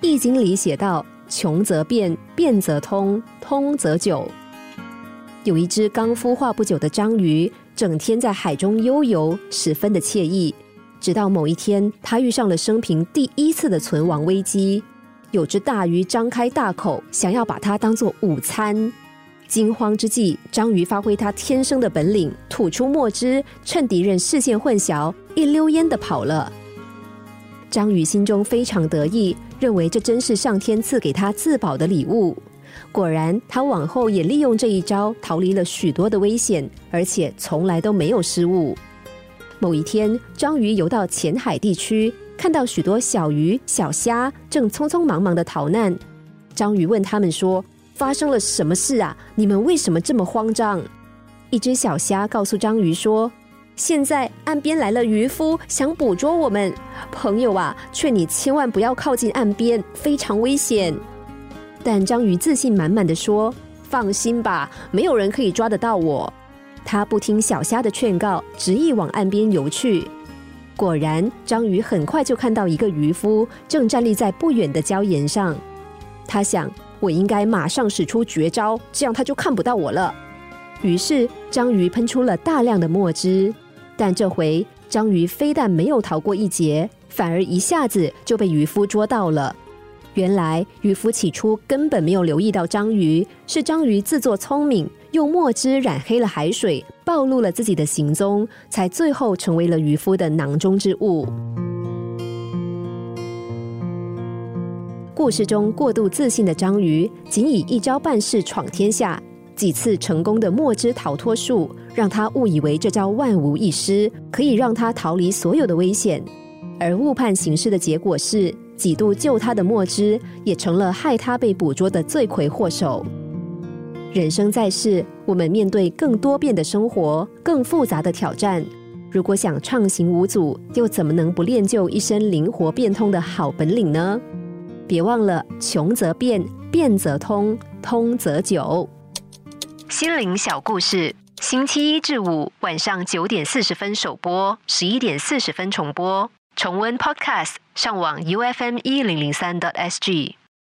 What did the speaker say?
易经》里写道：“穷则变，变则通，通则久。”有一只刚孵化不久的章鱼，整天在海中悠游，十分的惬意。直到某一天，它遇上了生平第一次的存亡危机。有只大鱼张开大口，想要把它当做午餐。惊慌之际，章鱼发挥它天生的本领，吐出墨汁，趁敌人视线混淆，一溜烟的跑了。章鱼心中非常得意，认为这真是上天赐给他自保的礼物。果然，他往后也利用这一招逃离了许多的危险，而且从来都没有失误。某一天，章鱼游到浅海地区，看到许多小鱼、小虾正匆匆忙忙的逃难。章鱼问他们说：“发生了什么事啊？你们为什么这么慌张？”一只小虾告诉章鱼说：“现在岸边来了渔夫，想捕捉我们。朋友啊，劝你千万不要靠近岸边，非常危险。”但章鱼自信满满的说：“放心吧，没有人可以抓得到我。”他不听小虾的劝告，执意往岸边游去。果然，章鱼很快就看到一个渔夫正站立在不远的礁岩上。他想：“我应该马上使出绝招，这样他就看不到我了。”于是，章鱼喷出了大量的墨汁。但这回，章鱼非但没有逃过一劫，反而一下子就被渔夫捉到了。原来渔夫起初根本没有留意到章鱼，是章鱼自作聪明，用墨汁染黑了海水，暴露了自己的行踪，才最后成为了渔夫的囊中之物。故事中过度自信的章鱼，仅以一招半式闯天下，几次成功的墨汁逃脱术，让他误以为这招万无一失，可以让他逃离所有的危险，而误判形势的结果是。几度救他的墨汁，也成了害他被捕捉的罪魁祸首。人生在世，我们面对更多变的生活、更复杂的挑战，如果想畅行无阻，又怎么能不练就一身灵活变通的好本领呢？别忘了，穷则变，变则通，通则久。心灵小故事，星期一至五晚上九点四十分首播，十一点四十分重播。重温 Podcast，上网 U F M 一零零三 t S G。